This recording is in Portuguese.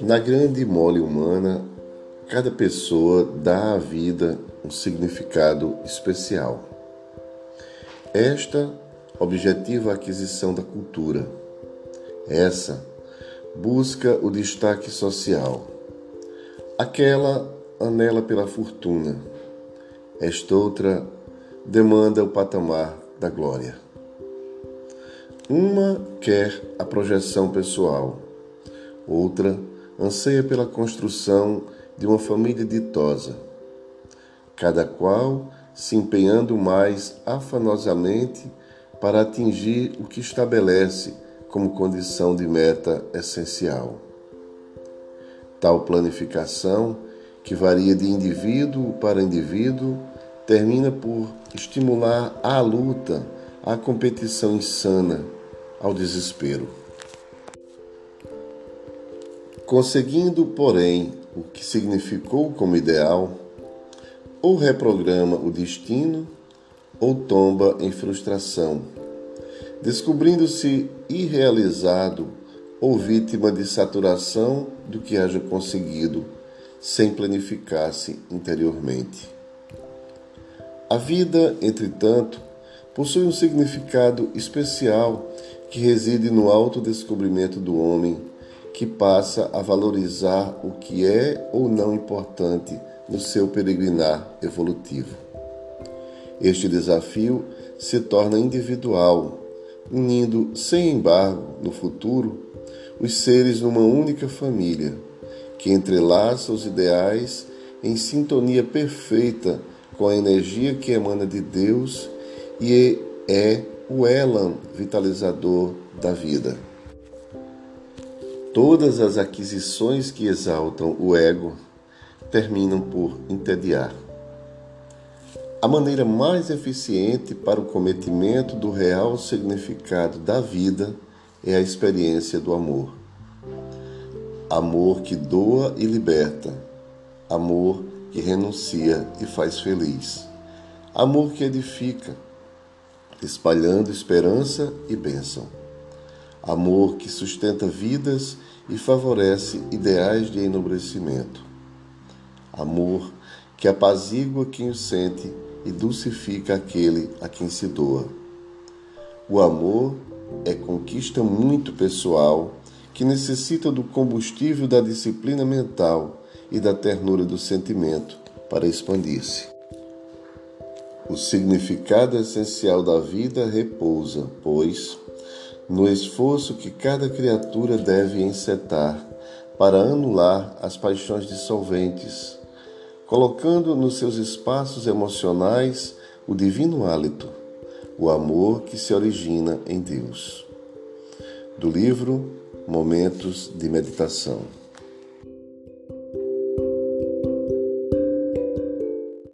Na grande mole humana, cada pessoa dá à vida um significado especial. Esta objetiva a aquisição da cultura. Essa busca o destaque social. Aquela anela pela fortuna. Esta outra demanda o patamar da glória. Uma quer a projeção pessoal, outra anseia pela construção de uma família ditosa, cada qual se empenhando mais afanosamente para atingir o que estabelece como condição de meta essencial. Tal planificação, que varia de indivíduo para indivíduo, termina por estimular à luta, à competição insana, ao desespero. Conseguindo, porém, o que significou como ideal, ou reprograma o destino ou tomba em frustração, descobrindo-se irrealizado ou vítima de saturação do que haja conseguido, sem planificar-se interiormente. A vida, entretanto, possui um significado especial que reside no autodescobrimento do homem, que passa a valorizar o que é ou não importante no seu peregrinar evolutivo. Este desafio se torna individual, unindo sem embargo no futuro os seres numa única família, que entrelaça os ideais em sintonia perfeita com a energia que emana de Deus e é o elan vitalizador da vida. Todas as aquisições que exaltam o ego terminam por entediar. A maneira mais eficiente para o cometimento do real significado da vida é a experiência do amor. Amor que doa e liberta, amor que renuncia e faz feliz, amor que edifica, espalhando esperança e bênção, amor que sustenta vidas e favorece ideais de enobrecimento, amor que apazigua quem o sente e dulcifica aquele a quem se doa. O amor é conquista muito pessoal que necessita do combustível da disciplina mental e da ternura do sentimento para expandir-se. O significado essencial da vida repousa, pois, no esforço que cada criatura deve encetar para anular as paixões dissolventes colocando nos seus espaços emocionais o divino hálito, o amor que se origina em Deus. Do livro Momentos de Meditação.